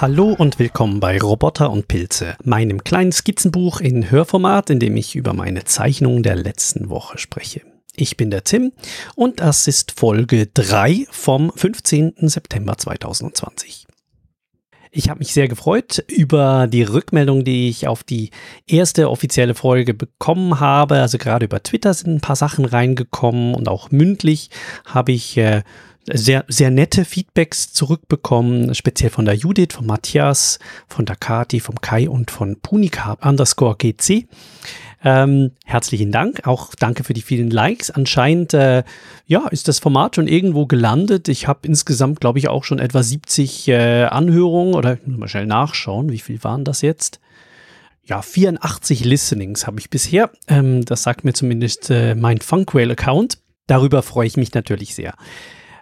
Hallo und willkommen bei Roboter und Pilze, meinem kleinen Skizzenbuch in Hörformat, in dem ich über meine Zeichnungen der letzten Woche spreche. Ich bin der Tim und das ist Folge 3 vom 15. September 2020. Ich habe mich sehr gefreut über die Rückmeldung, die ich auf die erste offizielle Folge bekommen habe. Also gerade über Twitter sind ein paar Sachen reingekommen und auch mündlich habe ich äh, sehr, sehr nette Feedbacks zurückbekommen, speziell von der Judith, von Matthias, von der Kati, vom Kai und von Punika underscore GC. Ähm, herzlichen Dank. Auch danke für die vielen Likes. Anscheinend äh, ja, ist das Format schon irgendwo gelandet. Ich habe insgesamt, glaube ich, auch schon etwa 70 äh, Anhörungen oder mal schnell nachschauen, wie viel waren das jetzt? Ja, 84 Listenings habe ich bisher. Ähm, das sagt mir zumindest äh, mein Funkwhale-Account. Darüber freue ich mich natürlich sehr.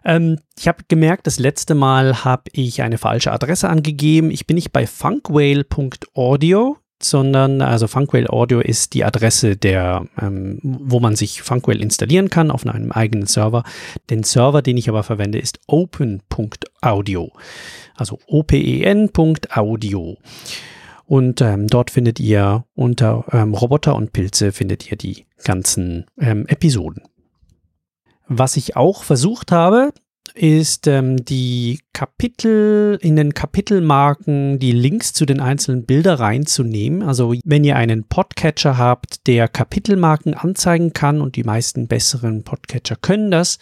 Ähm, ich habe gemerkt, das letzte Mal habe ich eine falsche Adresse angegeben. Ich bin nicht bei funkwhale.audio, sondern also Funkwhale Audio ist die Adresse, der, ähm, wo man sich Funkwhale installieren kann auf einem eigenen Server. Den Server, den ich aber verwende, ist open.audio, also open.audio. Und ähm, dort findet ihr unter ähm, Roboter und Pilze findet ihr die ganzen ähm, Episoden. Was ich auch versucht habe, ist ähm, die Kapitel, in den Kapitelmarken die Links zu den einzelnen Bildern reinzunehmen. Also wenn ihr einen Podcatcher habt, der Kapitelmarken anzeigen kann und die meisten besseren Podcatcher können das,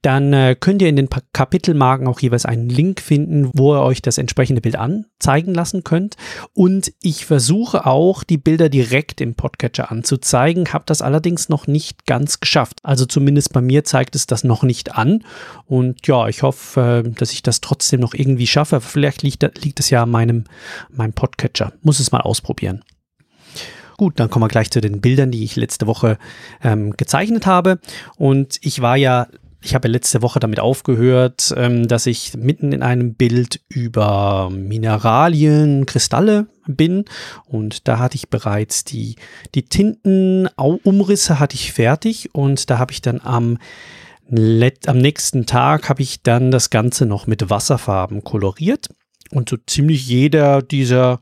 dann äh, könnt ihr in den Kapitelmarken auch jeweils einen Link finden, wo ihr euch das entsprechende Bild anzeigen lassen könnt. Und ich versuche auch, die Bilder direkt im Podcatcher anzuzeigen, habe das allerdings noch nicht ganz geschafft. Also zumindest bei mir zeigt es das noch nicht an. Und ja, ich hoffe, äh, dass ich das trotzdem trotzdem noch irgendwie schaffe. Vielleicht liegt, liegt es ja an meinem, meinem Podcatcher. Muss es mal ausprobieren. Gut, dann kommen wir gleich zu den Bildern, die ich letzte Woche ähm, gezeichnet habe. Und ich war ja, ich habe letzte Woche damit aufgehört, ähm, dass ich mitten in einem Bild über Mineralien, Kristalle bin. Und da hatte ich bereits die, die Tintenumrisse hatte ich fertig. Und da habe ich dann am am nächsten Tag habe ich dann das Ganze noch mit Wasserfarben koloriert und so ziemlich jeder dieser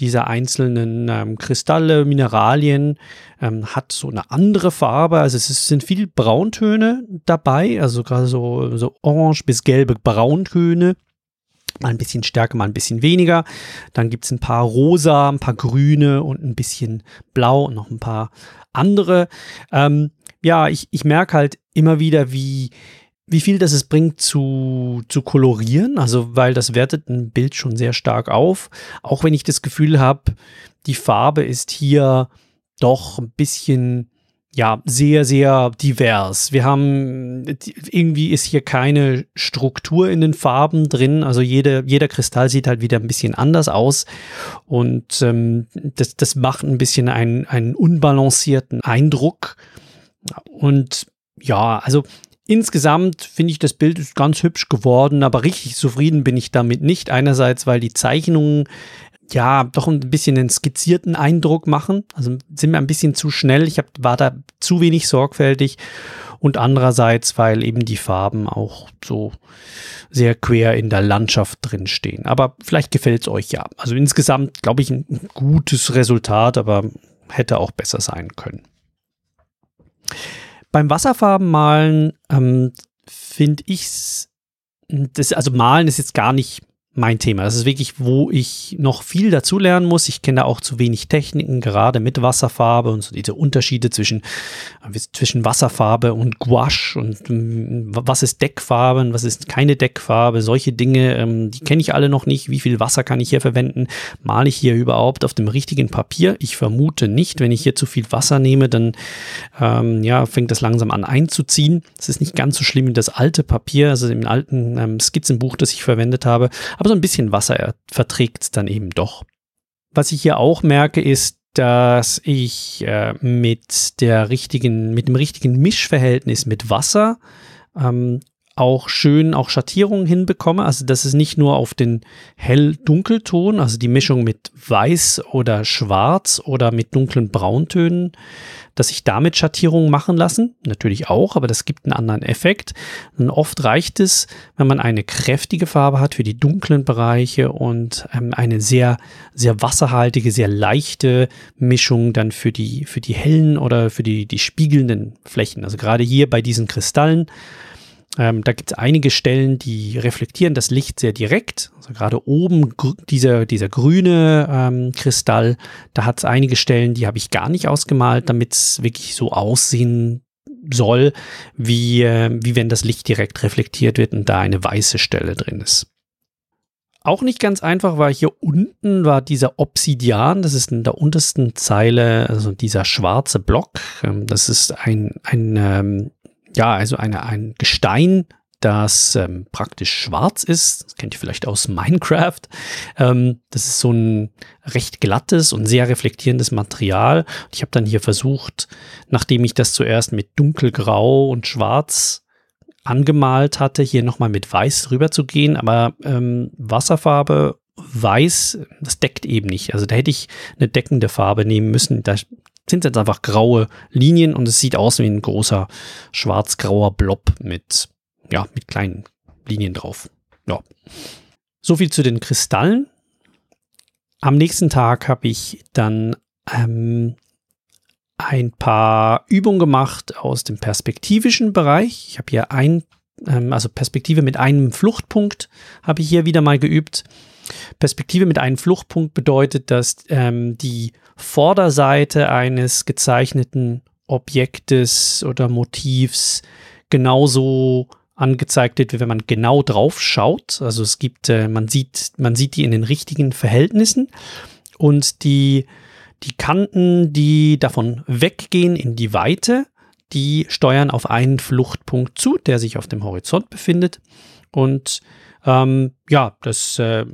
dieser einzelnen ähm, Kristalle, Mineralien ähm, hat so eine andere Farbe. Also es ist, sind viel Brauntöne dabei, also gerade so, so orange bis gelbe Brauntöne. Mal ein bisschen stärker, mal ein bisschen weniger. Dann gibt es ein paar rosa, ein paar grüne und ein bisschen blau und noch ein paar andere. Ähm, ja, ich, ich merke halt immer wieder, wie, wie viel das es bringt zu, zu kolorieren. Also, weil das wertet ein Bild schon sehr stark auf. Auch wenn ich das Gefühl habe, die Farbe ist hier doch ein bisschen ja, sehr, sehr divers. Wir haben, irgendwie ist hier keine Struktur in den Farben drin. Also jede, jeder Kristall sieht halt wieder ein bisschen anders aus. Und ähm, das, das macht ein bisschen einen, einen unbalancierten Eindruck. Und ja, also insgesamt finde ich, das Bild ist ganz hübsch geworden, aber richtig zufrieden bin ich damit nicht. Einerseits, weil die Zeichnungen ja doch ein bisschen einen skizzierten Eindruck machen. Also sind mir ein bisschen zu schnell. Ich hab, war da zu wenig sorgfältig. Und andererseits, weil eben die Farben auch so sehr quer in der Landschaft drinstehen. Aber vielleicht gefällt es euch ja. Also insgesamt, glaube ich, ein gutes Resultat, aber hätte auch besser sein können. Beim Wasserfarbenmalen ähm, finde ich es, also Malen ist jetzt gar nicht mein Thema. Das ist wirklich, wo ich noch viel dazu lernen muss. Ich kenne da auch zu wenig Techniken, gerade mit Wasserfarbe und so diese Unterschiede zwischen, äh, zwischen Wasserfarbe und Gouache und ähm, was ist Deckfarbe und was ist keine Deckfarbe. Solche Dinge, ähm, die kenne ich alle noch nicht. Wie viel Wasser kann ich hier verwenden? Male ich hier überhaupt auf dem richtigen Papier? Ich vermute nicht. Wenn ich hier zu viel Wasser nehme, dann ähm, ja, fängt das langsam an einzuziehen. Es ist nicht ganz so schlimm wie das alte Papier, also im alten ähm, Skizzenbuch, das ich verwendet habe aber so ein bisschen Wasser verträgt es dann eben doch. Was ich hier auch merke, ist, dass ich äh, mit der richtigen, mit dem richtigen Mischverhältnis mit Wasser ähm, auch schön auch Schattierungen hinbekomme. Also dass es nicht nur auf den hell-dunkelton, also die Mischung mit weiß oder schwarz oder mit dunklen Brauntönen, dass sich damit Schattierungen machen lassen. Natürlich auch, aber das gibt einen anderen Effekt. Und oft reicht es, wenn man eine kräftige Farbe hat für die dunklen Bereiche und ähm, eine sehr, sehr wasserhaltige, sehr leichte Mischung dann für die, für die hellen oder für die, die spiegelnden Flächen. Also gerade hier bei diesen Kristallen ähm, da gibt es einige Stellen, die reflektieren das Licht sehr direkt. Also gerade oben dieser, dieser grüne ähm, Kristall, da hat es einige Stellen, die habe ich gar nicht ausgemalt, damit es wirklich so aussehen soll, wie, äh, wie wenn das Licht direkt reflektiert wird und da eine weiße Stelle drin ist. Auch nicht ganz einfach war hier unten war dieser Obsidian, das ist in der untersten Zeile, also dieser schwarze Block. Ähm, das ist ein, ein ähm, ja, also eine, ein Gestein, das ähm, praktisch schwarz ist. Das kennt ihr vielleicht aus Minecraft. Ähm, das ist so ein recht glattes und sehr reflektierendes Material. Ich habe dann hier versucht, nachdem ich das zuerst mit dunkelgrau und schwarz angemalt hatte, hier nochmal mit weiß drüber zu gehen. Aber ähm, Wasserfarbe weiß, das deckt eben nicht. Also da hätte ich eine deckende Farbe nehmen müssen. Da sind jetzt einfach graue Linien und es sieht aus wie ein großer schwarz-grauer Blob mit, ja, mit kleinen Linien drauf. Ja. So viel zu den Kristallen. Am nächsten Tag habe ich dann ähm, ein paar Übungen gemacht aus dem perspektivischen Bereich. Ich habe hier ein, ähm, also Perspektive mit einem Fluchtpunkt habe ich hier wieder mal geübt. Perspektive mit einem Fluchtpunkt bedeutet, dass ähm, die Vorderseite eines gezeichneten Objektes oder Motivs genauso angezeigt wird, wie wenn man genau drauf schaut. Also es gibt, äh, man sieht, man sieht die in den richtigen Verhältnissen und die, die Kanten, die davon weggehen in die Weite, die steuern auf einen Fluchtpunkt zu, der sich auf dem Horizont befindet. Und ähm, ja, das, äh,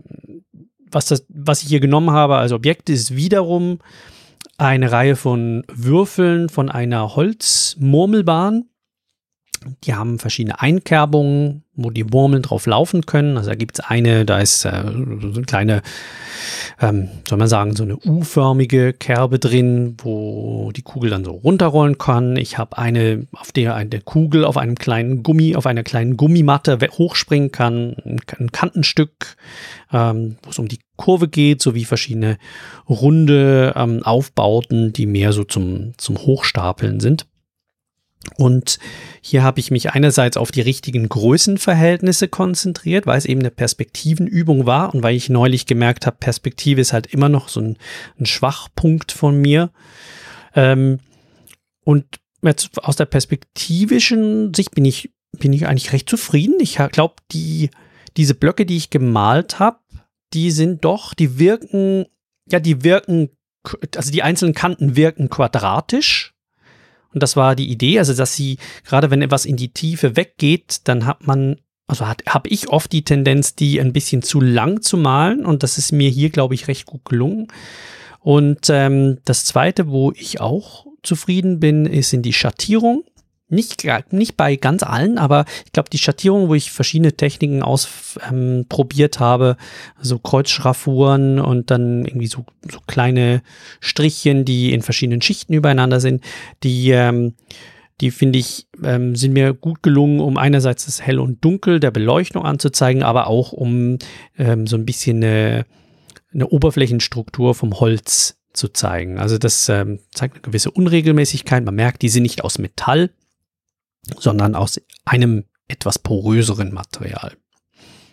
was, das, was ich hier genommen habe als Objekt, ist wiederum eine Reihe von Würfeln von einer Holzmurmelbahn. Die haben verschiedene Einkerbungen, wo die Murmeln drauf laufen können. Also da gibt es eine, da ist äh, so eine kleine, ähm, soll man sagen, so eine U-förmige Kerbe drin, wo die Kugel dann so runterrollen kann. Ich habe eine, auf der eine Kugel auf einem kleinen Gummi, auf einer kleinen Gummimatte hochspringen kann, ein Kantenstück, ähm, wo es um die Kurve geht, sowie verschiedene runde ähm, Aufbauten, die mehr so zum, zum Hochstapeln sind. Und hier habe ich mich einerseits auf die richtigen Größenverhältnisse konzentriert, weil es eben eine Perspektivenübung war und weil ich neulich gemerkt habe, Perspektive ist halt immer noch so ein, ein Schwachpunkt von mir. Ähm, und jetzt aus der perspektivischen Sicht bin ich, bin ich eigentlich recht zufrieden. Ich glaube, die, diese Blöcke, die ich gemalt habe, die sind doch, die wirken, ja, die wirken, also die einzelnen Kanten wirken quadratisch und das war die Idee, also dass sie, gerade wenn etwas in die Tiefe weggeht, dann hat man, also habe ich oft die Tendenz, die ein bisschen zu lang zu malen. Und das ist mir hier, glaube ich, recht gut gelungen. Und ähm, das Zweite, wo ich auch zufrieden bin, ist in die Schattierung. Nicht, nicht bei ganz allen, aber ich glaube, die Schattierung, wo ich verschiedene Techniken ausprobiert ähm, habe, so Kreuzschraffuren und dann irgendwie so, so kleine Strichchen, die in verschiedenen Schichten übereinander sind, die, ähm, die finde ich, ähm, sind mir gut gelungen, um einerseits das Hell und Dunkel der Beleuchtung anzuzeigen, aber auch um ähm, so ein bisschen eine, eine Oberflächenstruktur vom Holz zu zeigen. Also das ähm, zeigt eine gewisse Unregelmäßigkeit. Man merkt, die sind nicht aus Metall, sondern aus einem etwas poröseren Material.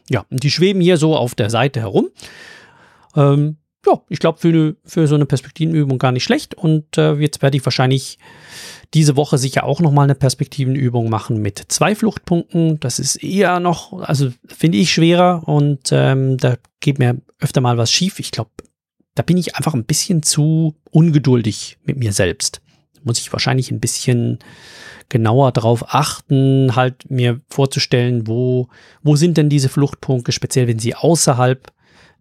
Ja, und die schweben hier so auf der Seite herum. Ähm, ja, ich glaube, für, für so eine Perspektivenübung gar nicht schlecht. Und äh, jetzt werde ich wahrscheinlich diese Woche sicher auch nochmal eine Perspektivenübung machen mit zwei Fluchtpunkten. Das ist eher noch, also finde ich schwerer und ähm, da geht mir öfter mal was schief. Ich glaube, da bin ich einfach ein bisschen zu ungeduldig mit mir selbst. Muss ich wahrscheinlich ein bisschen genauer darauf achten, halt mir vorzustellen, wo, wo sind denn diese Fluchtpunkte, speziell wenn sie außerhalb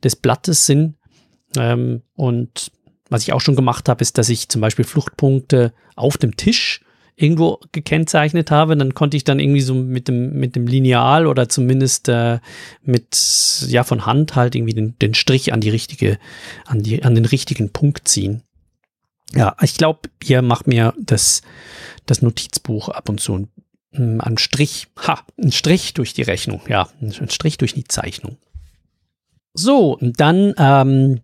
des Blattes sind. Ähm, und was ich auch schon gemacht habe, ist, dass ich zum Beispiel Fluchtpunkte auf dem Tisch irgendwo gekennzeichnet habe, dann konnte ich dann irgendwie so mit dem, mit dem Lineal oder zumindest äh, mit, ja, von Hand halt irgendwie den, den Strich an die richtige, an die, an den richtigen Punkt ziehen. Ja, ich glaube, hier macht mir das, das Notizbuch ab und zu ein, ein Strich, ha, ein Strich durch die Rechnung, ja, ein Strich durch die Zeichnung. So, dann ähm,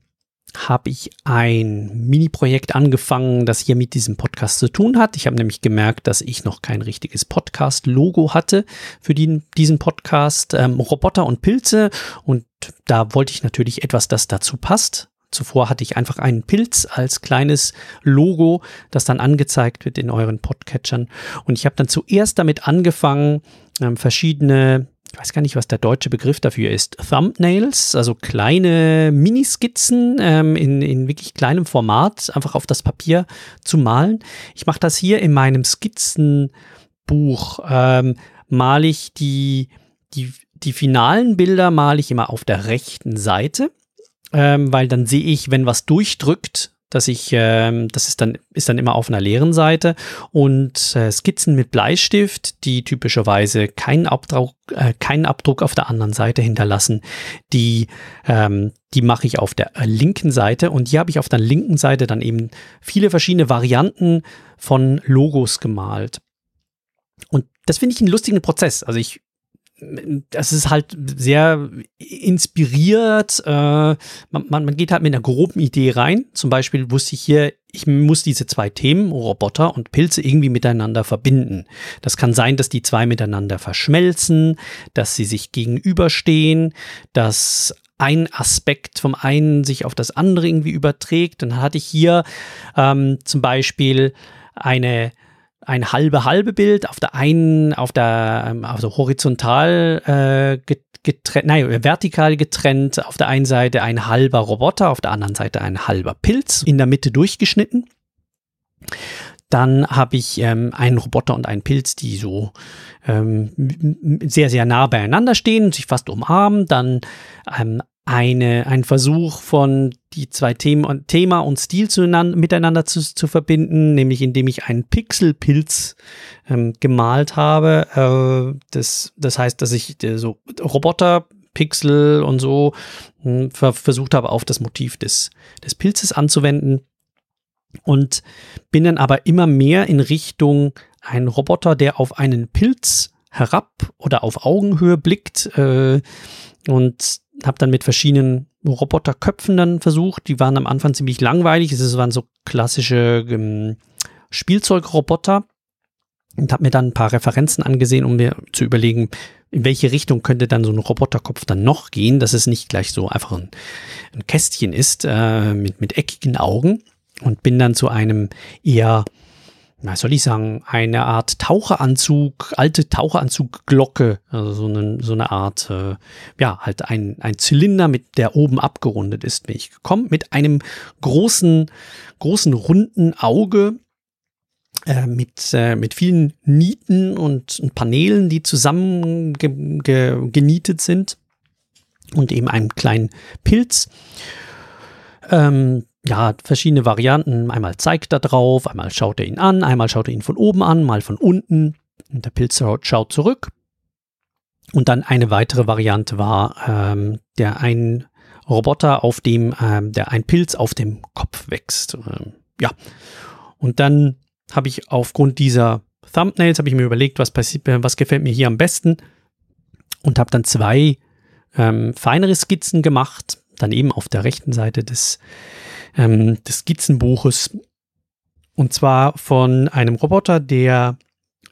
habe ich ein Mini-Projekt angefangen, das hier mit diesem Podcast zu tun hat. Ich habe nämlich gemerkt, dass ich noch kein richtiges Podcast-Logo hatte für die, diesen Podcast. Ähm, Roboter und Pilze. Und da wollte ich natürlich etwas, das dazu passt. Zuvor hatte ich einfach einen Pilz als kleines Logo, das dann angezeigt wird in euren Podcatchern. Und ich habe dann zuerst damit angefangen, ähm, verschiedene ich weiß gar nicht, was der deutsche Begriff dafür ist, Thumbnails, also kleine Miniskizzen ähm, in, in wirklich kleinem Format, einfach auf das Papier zu malen. Ich mache das hier in meinem Skizzenbuch, ähm, male ich die, die, die finalen Bilder, male ich immer auf der rechten Seite, ähm, weil dann sehe ich, wenn was durchdrückt, dass ich, ähm, das ist dann, ist dann immer auf einer leeren Seite und äh, Skizzen mit Bleistift, die typischerweise keinen Abdruck, äh, keinen Abdruck auf der anderen Seite hinterlassen, die, ähm, die mache ich auf der äh, linken Seite und hier habe ich auf der linken Seite dann eben viele verschiedene Varianten von Logos gemalt. Und das finde ich einen lustigen Prozess. Also ich das ist halt sehr inspiriert. Äh, man, man, geht halt mit einer groben Idee rein. Zum Beispiel wusste ich hier, ich muss diese zwei Themen, Roboter und Pilze, irgendwie miteinander verbinden. Das kann sein, dass die zwei miteinander verschmelzen, dass sie sich gegenüberstehen, dass ein Aspekt vom einen sich auf das andere irgendwie überträgt. Dann hatte ich hier ähm, zum Beispiel eine ein halbe halbe Bild auf der einen, auf der, ähm, also horizontal äh, getrennt, nein, vertikal getrennt, auf der einen Seite ein halber Roboter, auf der anderen Seite ein halber Pilz, in der Mitte durchgeschnitten. Dann habe ich ähm, einen Roboter und einen Pilz, die so ähm, sehr, sehr nah beieinander stehen, sich fast umarmen. Dann ähm, eine, ein Versuch von die zwei Themen, Thema und Stil zueinander, miteinander zu, zu verbinden, nämlich indem ich einen Pixelpilz ähm, gemalt habe. Äh, das, das heißt, dass ich äh, so Roboter, Pixel und so äh, ver versucht habe, auf das Motiv des, des Pilzes anzuwenden. Und bin dann aber immer mehr in Richtung ein Roboter, der auf einen Pilz herab oder auf Augenhöhe blickt. Äh, und habe dann mit verschiedenen Roboterköpfen dann versucht. Die waren am Anfang ziemlich langweilig. Es waren so klassische ähm, Spielzeugroboter und habe mir dann ein paar Referenzen angesehen, um mir zu überlegen, in welche Richtung könnte dann so ein Roboterkopf dann noch gehen, dass es nicht gleich so einfach ein, ein Kästchen ist äh, mit, mit eckigen Augen und bin dann zu einem eher na, soll ich sagen, eine Art Taucheranzug, alte Taucheranzugglocke, also so eine, so eine Art, äh, ja, halt ein, ein Zylinder, mit der oben abgerundet ist, bin ich gekommen, mit einem großen, großen runden Auge, äh, mit, äh, mit vielen Nieten und, und Paneelen, die zusammen ge, ge, genietet sind und eben einem kleinen Pilz. Ähm, ja, verschiedene Varianten. Einmal zeigt er drauf, einmal schaut er ihn an, einmal schaut er ihn von oben an, mal von unten. Und der Pilz schaut zurück. Und dann eine weitere Variante war ähm, der ein Roboter, auf dem ähm, der ein Pilz auf dem Kopf wächst. Ähm, ja. Und dann habe ich aufgrund dieser Thumbnails habe ich mir überlegt, was passiert, was gefällt mir hier am besten und habe dann zwei ähm, feinere Skizzen gemacht, dann eben auf der rechten Seite des ähm, des Skizzenbuches. Und zwar von einem Roboter, der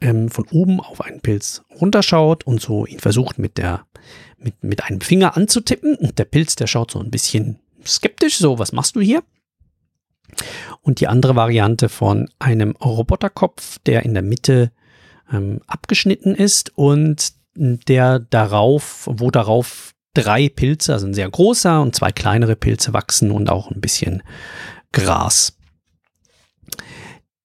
ähm, von oben auf einen Pilz runterschaut und so ihn versucht mit der mit, mit einem Finger anzutippen. Und der Pilz, der schaut so ein bisschen skeptisch, so, was machst du hier? Und die andere Variante von einem Roboterkopf, der in der Mitte ähm, abgeschnitten ist und der darauf, wo darauf drei Pilze, also ein sehr großer und zwei kleinere Pilze wachsen und auch ein bisschen Gras.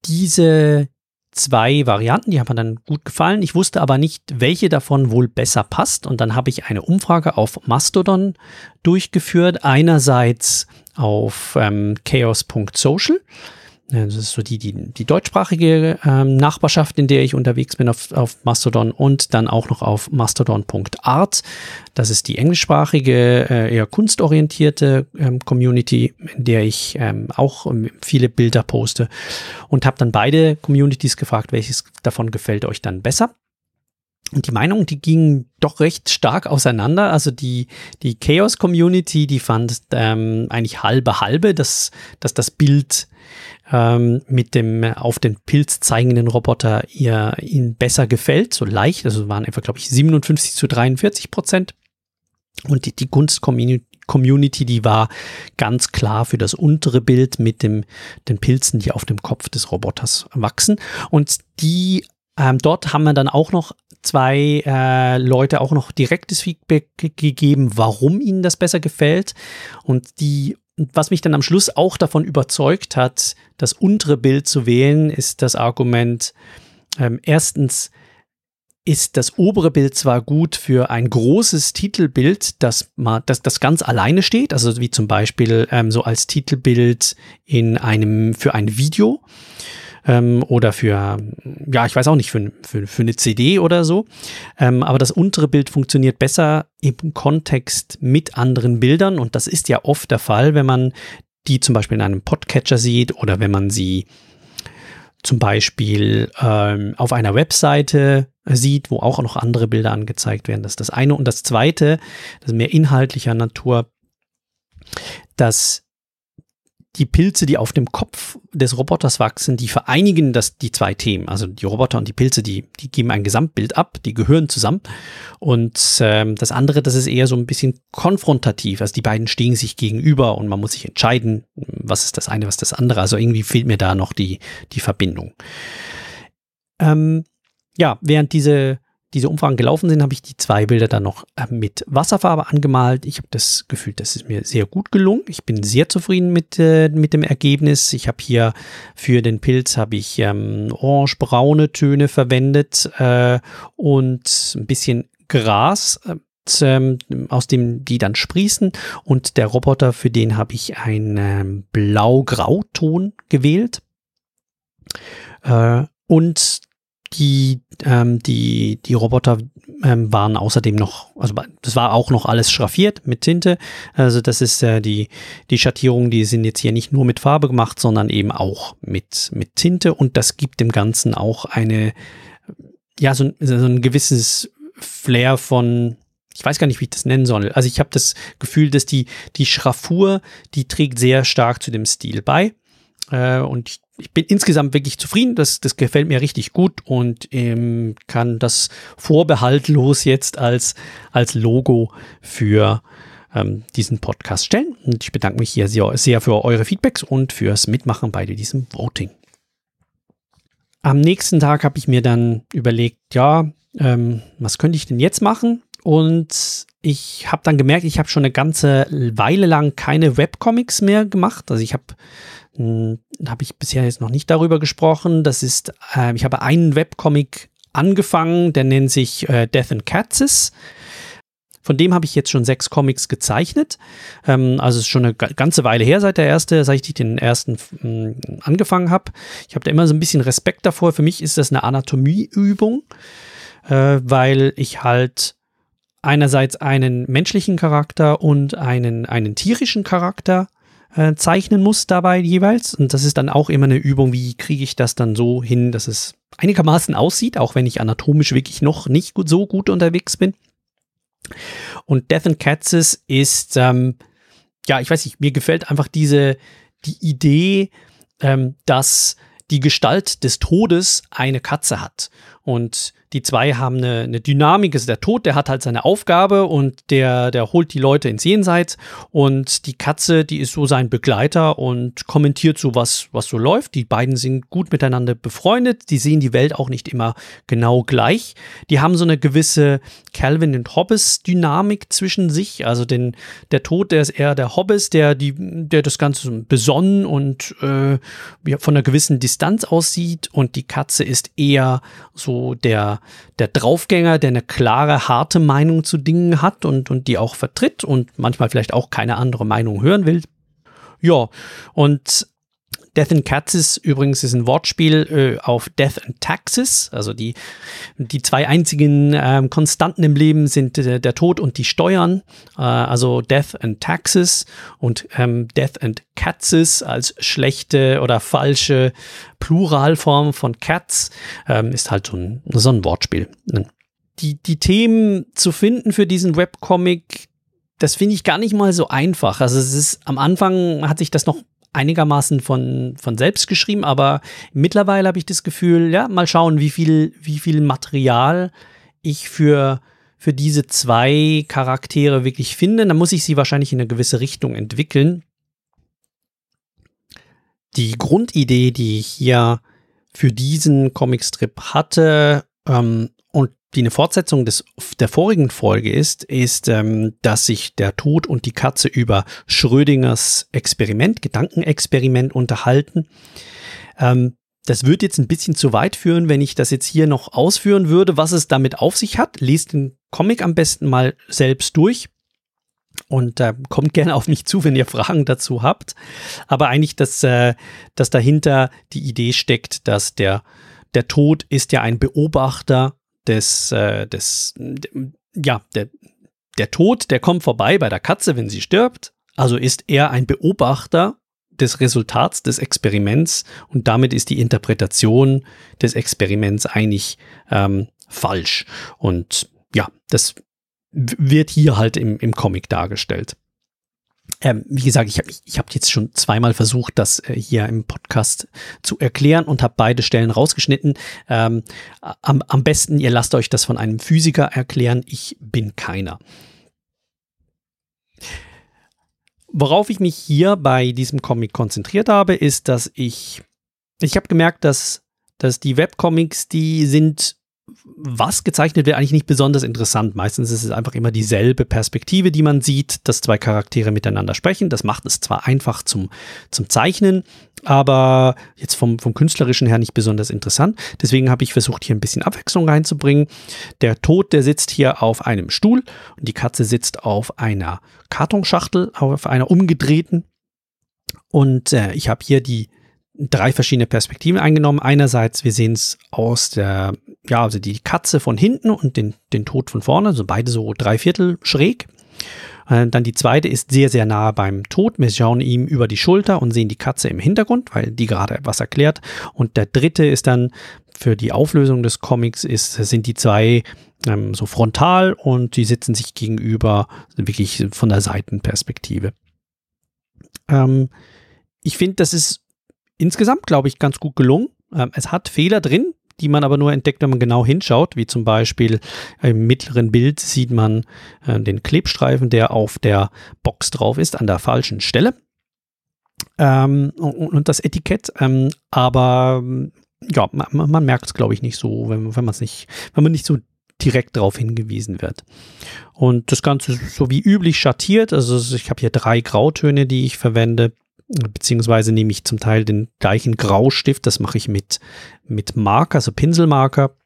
Diese zwei Varianten, die haben mir dann gut gefallen. Ich wusste aber nicht, welche davon wohl besser passt. Und dann habe ich eine Umfrage auf Mastodon durchgeführt. Einerseits auf ähm, chaos.social. Das ist so die, die, die deutschsprachige ähm, Nachbarschaft, in der ich unterwegs bin auf, auf Mastodon und dann auch noch auf mastodon.art. Das ist die englischsprachige, äh, eher kunstorientierte ähm, Community, in der ich ähm, auch ähm, viele Bilder poste und habe dann beide Communities gefragt, welches davon gefällt euch dann besser. Und die Meinungen, die gingen doch recht stark auseinander. Also die, die Chaos-Community, die fand ähm, eigentlich halbe halbe, dass, dass das Bild ähm, mit dem auf den Pilz zeigenden Roboter ihr ihnen besser gefällt, so leicht. Also waren einfach, glaube ich, 57 zu 43 Prozent. Und die, die Kunst-Community, die war ganz klar für das untere Bild mit dem, den Pilzen, die auf dem Kopf des Roboters wachsen. Und die ähm, dort haben wir dann auch noch zwei äh, Leute auch noch direktes Feedback gegeben, warum ihnen das besser gefällt. Und die, was mich dann am Schluss auch davon überzeugt hat, das untere Bild zu wählen, ist das Argument, ähm, erstens, ist das obere Bild zwar gut für ein großes Titelbild, das, mal, das, das ganz alleine steht, also wie zum Beispiel ähm, so als Titelbild in einem, für ein Video ähm, oder für, ja, ich weiß auch nicht, für, für, für eine CD oder so. Ähm, aber das untere Bild funktioniert besser im Kontext mit anderen Bildern und das ist ja oft der Fall, wenn man die zum Beispiel in einem Podcatcher sieht oder wenn man sie zum Beispiel ähm, auf einer Webseite sieht, wo auch noch andere Bilder angezeigt werden. Das ist das eine. Und das zweite, das ist mehr inhaltlicher Natur, dass die Pilze, die auf dem Kopf des Roboters wachsen, die vereinigen das, die zwei Themen. Also die Roboter und die Pilze, die, die geben ein Gesamtbild ab, die gehören zusammen. Und ähm, das andere, das ist eher so ein bisschen konfrontativ. Also die beiden stehen sich gegenüber und man muss sich entscheiden, was ist das eine, was das andere. Also irgendwie fehlt mir da noch die, die Verbindung. Ähm, ja, während diese diese Umfragen gelaufen sind, habe ich die zwei Bilder dann noch äh, mit Wasserfarbe angemalt. Ich habe das Gefühl, das ist mir sehr gut gelungen. Ich bin sehr zufrieden mit, äh, mit dem Ergebnis. Ich habe hier für den Pilz habe ich ähm, orange-braune Töne verwendet äh, und ein bisschen Gras äh, ähm, aus dem die dann sprießen und der Roboter, für den habe ich einen ähm, blau-grau-Ton gewählt. Äh, und die, ähm, die, die Roboter ähm, waren außerdem noch, also das war auch noch alles schraffiert mit Tinte. Also das ist äh, die, die Schattierungen, die sind jetzt hier nicht nur mit Farbe gemacht, sondern eben auch mit, mit Tinte und das gibt dem Ganzen auch eine, ja, so, so ein gewisses Flair von, ich weiß gar nicht, wie ich das nennen soll. Also ich habe das Gefühl, dass die, die Schraffur, die trägt sehr stark zu dem Stil bei. Äh, und ich ich bin insgesamt wirklich zufrieden. Das, das gefällt mir richtig gut und ähm, kann das vorbehaltlos jetzt als, als Logo für ähm, diesen Podcast stellen. Und ich bedanke mich hier sehr, sehr für eure Feedbacks und fürs Mitmachen bei diesem Voting. Am nächsten Tag habe ich mir dann überlegt, ja, ähm, was könnte ich denn jetzt machen? Und ich habe dann gemerkt, ich habe schon eine ganze Weile lang keine Webcomics mehr gemacht. Also ich habe hm, habe ich bisher jetzt noch nicht darüber gesprochen. Das ist, äh, ich habe einen Webcomic angefangen, der nennt sich äh, Death and Katzes. Von dem habe ich jetzt schon sechs Comics gezeichnet. Ähm, also es ist schon eine ganze Weile her, seit der erste, seit ich den ersten ähm, angefangen habe. Ich habe da immer so ein bisschen Respekt davor. Für mich ist das eine Anatomieübung, äh, weil ich halt einerseits einen menschlichen Charakter und einen, einen tierischen Charakter äh, zeichnen muss dabei jeweils. Und das ist dann auch immer eine Übung, wie kriege ich das dann so hin, dass es einigermaßen aussieht, auch wenn ich anatomisch wirklich noch nicht so gut unterwegs bin. Und Death and Katzes ist, ähm, ja, ich weiß nicht, mir gefällt einfach diese, die Idee, ähm, dass die Gestalt des Todes eine Katze hat. Und die zwei haben eine, eine Dynamik. Also der Tod, der hat halt seine Aufgabe und der, der holt die Leute ins Jenseits. Und die Katze, die ist so sein Begleiter und kommentiert so, was, was so läuft. Die beiden sind gut miteinander befreundet. Die sehen die Welt auch nicht immer genau gleich. Die haben so eine gewisse Calvin und Hobbes Dynamik zwischen sich. Also den, der Tod, der ist eher der Hobbes, der, die, der das Ganze besonnen und äh, von einer gewissen Distanz aussieht. Und die Katze ist eher so der, der Draufgänger, der eine klare, harte Meinung zu Dingen hat und, und die auch vertritt und manchmal vielleicht auch keine andere Meinung hören will. Ja, und Death and Katzes übrigens ist ein Wortspiel äh, auf Death and Taxes. Also die, die zwei einzigen ähm, Konstanten im Leben sind äh, der Tod und die Steuern. Äh, also Death and Taxes und ähm, Death and Katzes als schlechte oder falsche Pluralform von Cats ähm, ist halt so ein, so ein Wortspiel. Die, die Themen zu finden für diesen Webcomic, das finde ich gar nicht mal so einfach. Also es ist am Anfang hat sich das noch einigermaßen von, von selbst geschrieben, aber mittlerweile habe ich das Gefühl, ja, mal schauen, wie viel, wie viel Material ich für, für diese zwei Charaktere wirklich finde. Dann muss ich sie wahrscheinlich in eine gewisse Richtung entwickeln. Die Grundidee, die ich hier für diesen Comicstrip hatte, ähm, und die eine Fortsetzung des, der vorigen Folge ist, ist, ähm, dass sich der Tod und die Katze über Schrödingers Experiment, Gedankenexperiment unterhalten. Ähm, das wird jetzt ein bisschen zu weit führen, wenn ich das jetzt hier noch ausführen würde, was es damit auf sich hat. Lest den Comic am besten mal selbst durch und äh, kommt gerne auf mich zu, wenn ihr Fragen dazu habt. Aber eigentlich, dass, äh, dass dahinter die Idee steckt, dass der, der Tod ist ja ein Beobachter des, äh, des, ja, der, der Tod, der kommt vorbei bei der Katze, wenn sie stirbt. Also ist er ein Beobachter des Resultats des Experiments und damit ist die Interpretation des Experiments eigentlich ähm, falsch. Und ja, das wird hier halt im, im Comic dargestellt. Ähm, wie gesagt, ich habe ich hab jetzt schon zweimal versucht, das äh, hier im Podcast zu erklären und habe beide Stellen rausgeschnitten. Ähm, am, am besten, ihr lasst euch das von einem Physiker erklären. Ich bin keiner. Worauf ich mich hier bei diesem Comic konzentriert habe, ist, dass ich, ich habe gemerkt, dass, dass die Webcomics, die sind was gezeichnet wird, eigentlich nicht besonders interessant. Meistens ist es einfach immer dieselbe Perspektive, die man sieht, dass zwei Charaktere miteinander sprechen. Das macht es zwar einfach zum, zum Zeichnen, aber jetzt vom, vom künstlerischen her nicht besonders interessant. Deswegen habe ich versucht, hier ein bisschen Abwechslung reinzubringen. Der Tod, der sitzt hier auf einem Stuhl und die Katze sitzt auf einer Kartonschachtel, auf einer umgedrehten. Und äh, ich habe hier die drei verschiedene Perspektiven eingenommen. Einerseits, wir sehen es aus der, ja, also die Katze von hinten und den, den Tod von vorne, also beide so drei Viertel schräg. Äh, dann die zweite ist sehr, sehr nah beim Tod. Wir schauen ihm über die Schulter und sehen die Katze im Hintergrund, weil die gerade etwas erklärt. Und der dritte ist dann für die Auflösung des Comics ist, sind die zwei ähm, so frontal und die sitzen sich gegenüber wirklich von der Seitenperspektive. Ähm, ich finde, das ist insgesamt, glaube ich, ganz gut gelungen. Ähm, es hat Fehler drin, die man aber nur entdeckt, wenn man genau hinschaut, wie zum Beispiel im mittleren Bild sieht man äh, den Klebstreifen, der auf der Box drauf ist, an der falschen Stelle. Ähm, und, und, das Etikett, ähm, aber ja, man, man merkt es, glaube ich, nicht so, wenn, wenn man es nicht, wenn man nicht so direkt darauf hingewiesen wird. Und das Ganze ist so wie üblich schattiert, also ich habe hier drei Grautöne, die ich verwende beziehungsweise nehme ich zum Teil den gleichen Graustift, das mache ich mit, mit Marker, also Pinselmarker.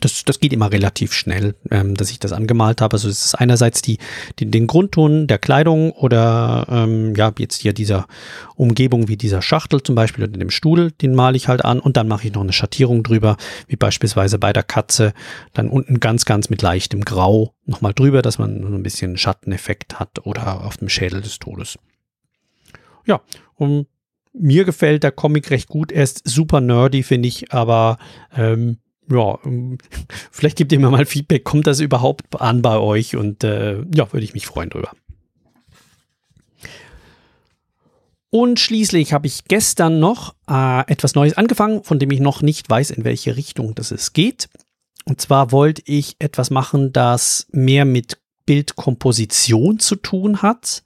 Das, das geht immer relativ schnell, ähm, dass ich das angemalt habe. Also es ist einerseits die, die, den Grundton der Kleidung oder ähm, ja, jetzt hier dieser Umgebung wie dieser Schachtel zum Beispiel oder dem Stuhl, den male ich halt an und dann mache ich noch eine Schattierung drüber, wie beispielsweise bei der Katze, dann unten ganz, ganz mit leichtem Grau nochmal drüber, dass man so ein bisschen Schatteneffekt hat oder auf dem Schädel des Todes. Ja, und mir gefällt der Comic recht gut. Er ist super nerdy, finde ich, aber ähm, ja, vielleicht gebt ihr mir mal Feedback, kommt das überhaupt an bei euch? Und äh, ja, würde ich mich freuen drüber. Und schließlich habe ich gestern noch äh, etwas Neues angefangen, von dem ich noch nicht weiß, in welche Richtung das es geht. Und zwar wollte ich etwas machen, das mehr mit Bildkomposition zu tun hat.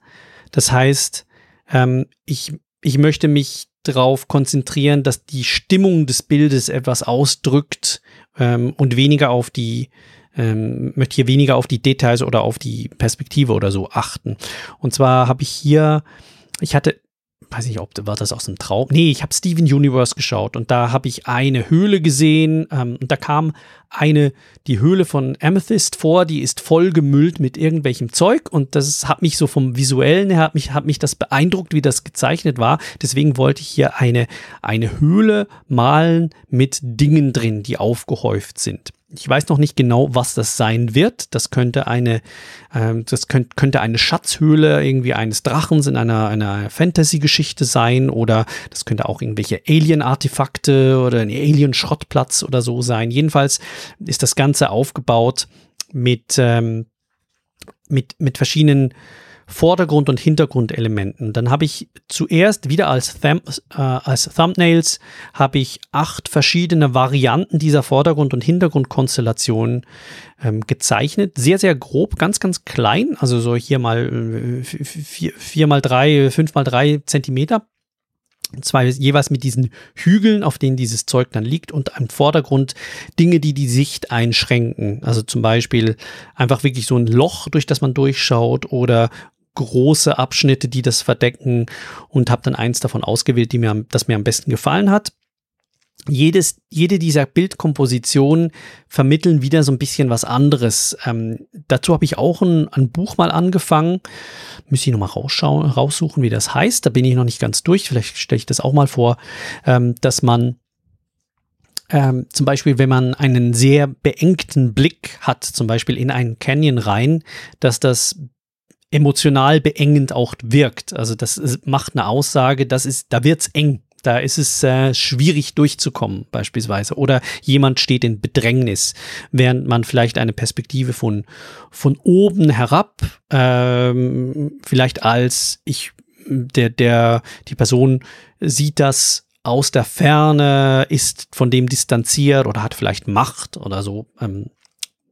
Das heißt, ähm, ich, ich möchte mich darauf konzentrieren, dass die Stimmung des Bildes etwas ausdrückt ähm, und weniger auf die, ähm, möchte hier weniger auf die Details oder auf die Perspektive oder so achten. Und zwar habe ich hier, ich hatte weiß nicht, ob war das aus einem Traum. Nee, ich habe Steven Universe geschaut und da habe ich eine Höhle gesehen ähm, und da kam eine, die Höhle von Amethyst vor, die ist voll gemüllt mit irgendwelchem Zeug und das hat mich so vom Visuellen her, hat mich, hat mich das beeindruckt, wie das gezeichnet war. Deswegen wollte ich hier eine, eine Höhle malen mit Dingen drin, die aufgehäuft sind. Ich weiß noch nicht genau, was das sein wird. Das könnte eine, ähm, das könnt, könnte eine Schatzhöhle irgendwie eines Drachens in einer, einer Fantasy-Geschichte sein oder das könnte auch irgendwelche Alien-Artefakte oder ein Alien-Schrottplatz oder so sein. Jedenfalls ist das Ganze aufgebaut mit, ähm, mit, mit verschiedenen Vordergrund- und Hintergrundelementen. Dann habe ich zuerst wieder als, Tham äh, als Thumbnails habe ich acht verschiedene Varianten dieser Vordergrund- und Hintergrundkonstellationen ähm, gezeichnet. Sehr, sehr grob, ganz, ganz klein. Also so hier mal äh, vier, vier mal drei, fünf mal drei Zentimeter zwei jeweils mit diesen Hügeln, auf denen dieses Zeug dann liegt und im Vordergrund Dinge, die die Sicht einschränken. Also zum Beispiel einfach wirklich so ein Loch, durch das man durchschaut oder große Abschnitte, die das verdecken und habe dann eins davon ausgewählt, die mir, das mir am besten gefallen hat. Jedes, jede dieser Bildkompositionen vermitteln wieder so ein bisschen was anderes. Ähm, dazu habe ich auch ein, ein, Buch mal angefangen. Müsste ich nochmal rausschauen, raussuchen, wie das heißt. Da bin ich noch nicht ganz durch. Vielleicht stelle ich das auch mal vor, ähm, dass man ähm, zum Beispiel, wenn man einen sehr beengten Blick hat, zum Beispiel in einen Canyon rein, dass das emotional beengend auch wirkt. Also das macht eine Aussage, das ist, da wird's eng. Da ist es äh, schwierig durchzukommen, beispielsweise. Oder jemand steht in Bedrängnis, während man vielleicht eine Perspektive von, von oben herab, ähm, vielleicht als ich, der, der, die Person sieht das aus der Ferne, ist von dem distanziert oder hat vielleicht Macht oder so, ähm,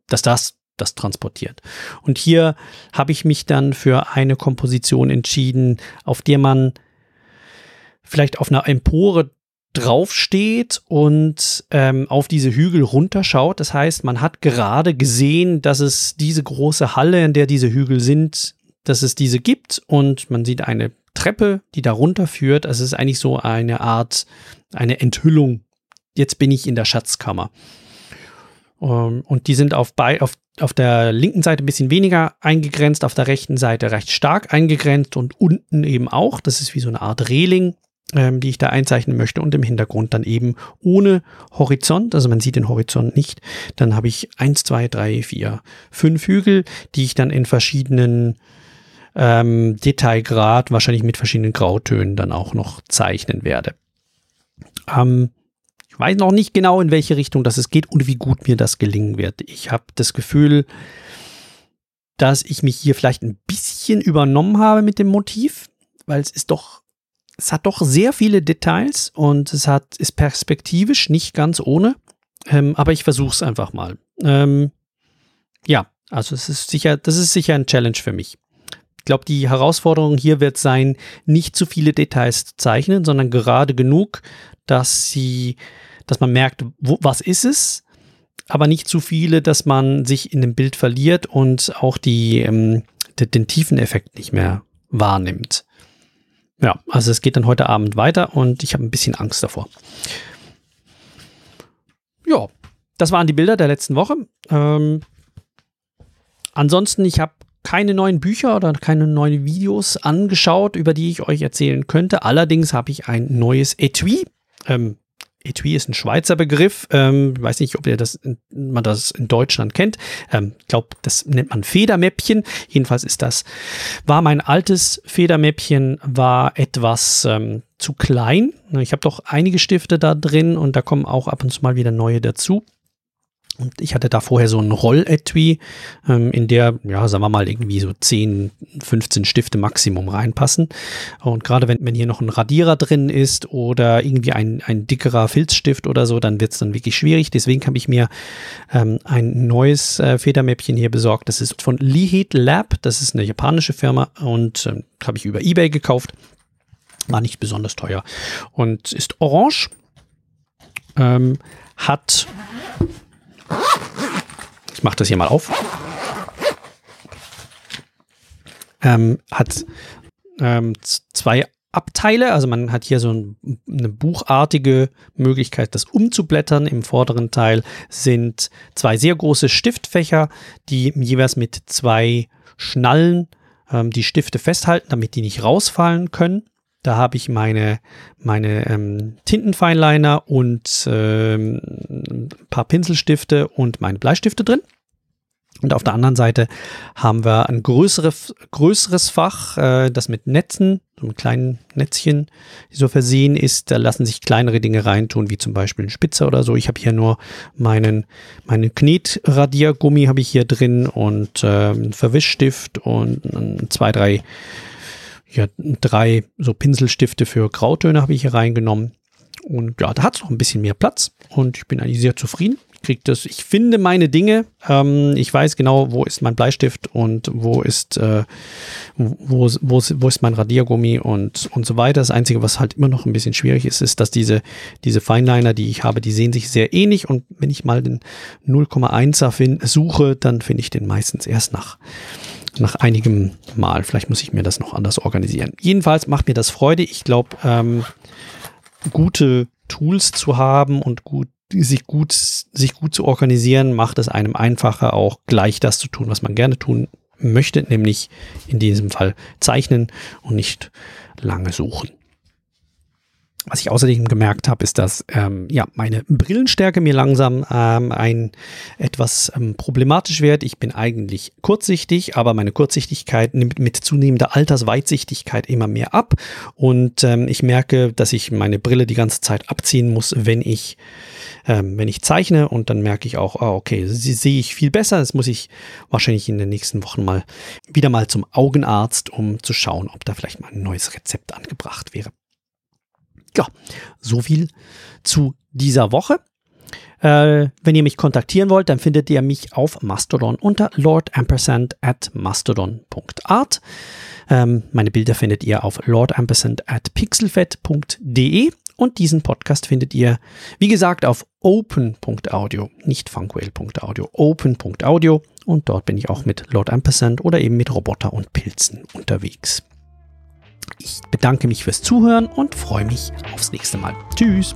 dass das das transportiert. Und hier habe ich mich dann für eine Komposition entschieden, auf der man vielleicht auf einer Empore draufsteht und ähm, auf diese Hügel runterschaut. Das heißt, man hat gerade gesehen, dass es diese große Halle, in der diese Hügel sind, dass es diese gibt und man sieht eine Treppe, die da runterführt. Also es ist eigentlich so eine Art, eine Enthüllung. Jetzt bin ich in der Schatzkammer. Ähm, und die sind auf, bei, auf, auf der linken Seite ein bisschen weniger eingegrenzt, auf der rechten Seite recht stark eingegrenzt und unten eben auch. Das ist wie so eine Art Reling, die ich da einzeichnen möchte und im Hintergrund dann eben ohne Horizont, also man sieht den Horizont nicht. Dann habe ich eins, zwei, drei, vier, fünf Hügel, die ich dann in verschiedenen ähm, Detailgrad, wahrscheinlich mit verschiedenen Grautönen dann auch noch zeichnen werde. Ähm, ich weiß noch nicht genau, in welche Richtung das es geht und wie gut mir das gelingen wird. Ich habe das Gefühl, dass ich mich hier vielleicht ein bisschen übernommen habe mit dem Motiv, weil es ist doch, es hat doch sehr viele Details und es hat, ist perspektivisch nicht ganz ohne. Ähm, aber ich versuche es einfach mal. Ähm, ja, also es ist sicher, das ist sicher ein Challenge für mich. Ich glaube, die Herausforderung hier wird sein, nicht zu viele Details zu zeichnen, sondern gerade genug, dass sie, dass man merkt, wo, was ist es, aber nicht zu viele, dass man sich in dem Bild verliert und auch die, ähm, den, den tiefen Effekt nicht mehr wahrnimmt. Ja, also es geht dann heute Abend weiter und ich habe ein bisschen Angst davor. Ja, das waren die Bilder der letzten Woche. Ähm, ansonsten, ich habe keine neuen Bücher oder keine neuen Videos angeschaut, über die ich euch erzählen könnte. Allerdings habe ich ein neues Etui ähm, Etui ist ein Schweizer Begriff. Ähm, weiß nicht, ob ihr das, man das in Deutschland kennt. Ähm, ich glaube, das nennt man Federmäppchen. Jedenfalls ist das, war mein altes Federmäppchen, war etwas ähm, zu klein. Ich habe doch einige Stifte da drin und da kommen auch ab und zu mal wieder neue dazu. Und ich hatte da vorher so ein Rolletui, ähm, in der, ja, sagen wir mal, irgendwie so 10, 15 Stifte Maximum reinpassen. Und gerade wenn, wenn hier noch ein Radierer drin ist oder irgendwie ein, ein dickerer Filzstift oder so, dann wird es dann wirklich schwierig. Deswegen habe ich mir ähm, ein neues äh, Federmäppchen hier besorgt. Das ist von Lihit Lab. Das ist eine japanische Firma und äh, habe ich über Ebay gekauft. War nicht besonders teuer und ist orange. Ähm, hat ich mache das hier mal auf. Ähm, hat ähm, zwei abteile. Also man hat hier so ein, eine buchartige Möglichkeit, das umzublättern. Im vorderen Teil sind zwei sehr große Stiftfächer, die jeweils mit zwei Schnallen ähm, die Stifte festhalten, damit die nicht rausfallen können. Da habe ich meine, meine ähm, Tintenfeinliner und ähm, ein paar Pinselstifte und meine Bleistifte drin. Und auf der anderen Seite haben wir ein größeres, größeres Fach, äh, das mit Netzen, so mit kleinen Netzchen so versehen ist. Da lassen sich kleinere Dinge reintun, wie zum Beispiel ein Spitzer oder so. Ich habe hier nur meinen, meinen Knetradiergummi habe ich hier drin und äh, einen Verwischstift und zwei, drei, ja, drei so Pinselstifte für Grautöne habe ich hier reingenommen. Und ja, da hat es noch ein bisschen mehr Platz. Und ich bin eigentlich sehr zufrieden. Kriege das, ich finde meine Dinge, ähm, ich weiß genau, wo ist mein Bleistift und wo ist, äh, wo, wo, wo ist mein Radiergummi und, und so weiter. Das Einzige, was halt immer noch ein bisschen schwierig ist, ist, dass diese, diese Feinliner, die ich habe, die sehen sich sehr ähnlich. Und wenn ich mal den 0,1er suche, dann finde ich den meistens erst nach nach einigem Mal. Vielleicht muss ich mir das noch anders organisieren. Jedenfalls macht mir das Freude. Ich glaube, ähm, gute Tools zu haben und gut sich gut, sich gut zu organisieren, macht es einem einfacher, auch gleich das zu tun, was man gerne tun möchte, nämlich in diesem Fall zeichnen und nicht lange suchen. Was ich außerdem gemerkt habe, ist, dass ähm, ja, meine Brillenstärke mir langsam ähm, ein etwas ähm, problematisch wird. Ich bin eigentlich kurzsichtig, aber meine Kurzsichtigkeit nimmt mit zunehmender Altersweitsichtigkeit immer mehr ab. Und ähm, ich merke, dass ich meine Brille die ganze Zeit abziehen muss, wenn ich ähm, wenn ich zeichne und dann merke ich auch, ah, okay, sie sehe ich viel besser. Das muss ich wahrscheinlich in den nächsten Wochen mal wieder mal zum Augenarzt, um zu schauen, ob da vielleicht mal ein neues Rezept angebracht wäre. Ja, so viel zu dieser Woche. Äh, wenn ihr mich kontaktieren wollt, dann findet ihr mich auf Mastodon unter lordampersand at mastodon.art. Ähm, meine Bilder findet ihr auf lordampersand at pixelfed.de und diesen Podcast findet ihr, wie gesagt, auf open.audio, nicht funkwhale.audio, open.audio und dort bin ich auch mit Lord Ampersand oder eben mit Roboter und Pilzen unterwegs. Ich bedanke mich fürs Zuhören und freue mich aufs nächste Mal. Tschüss!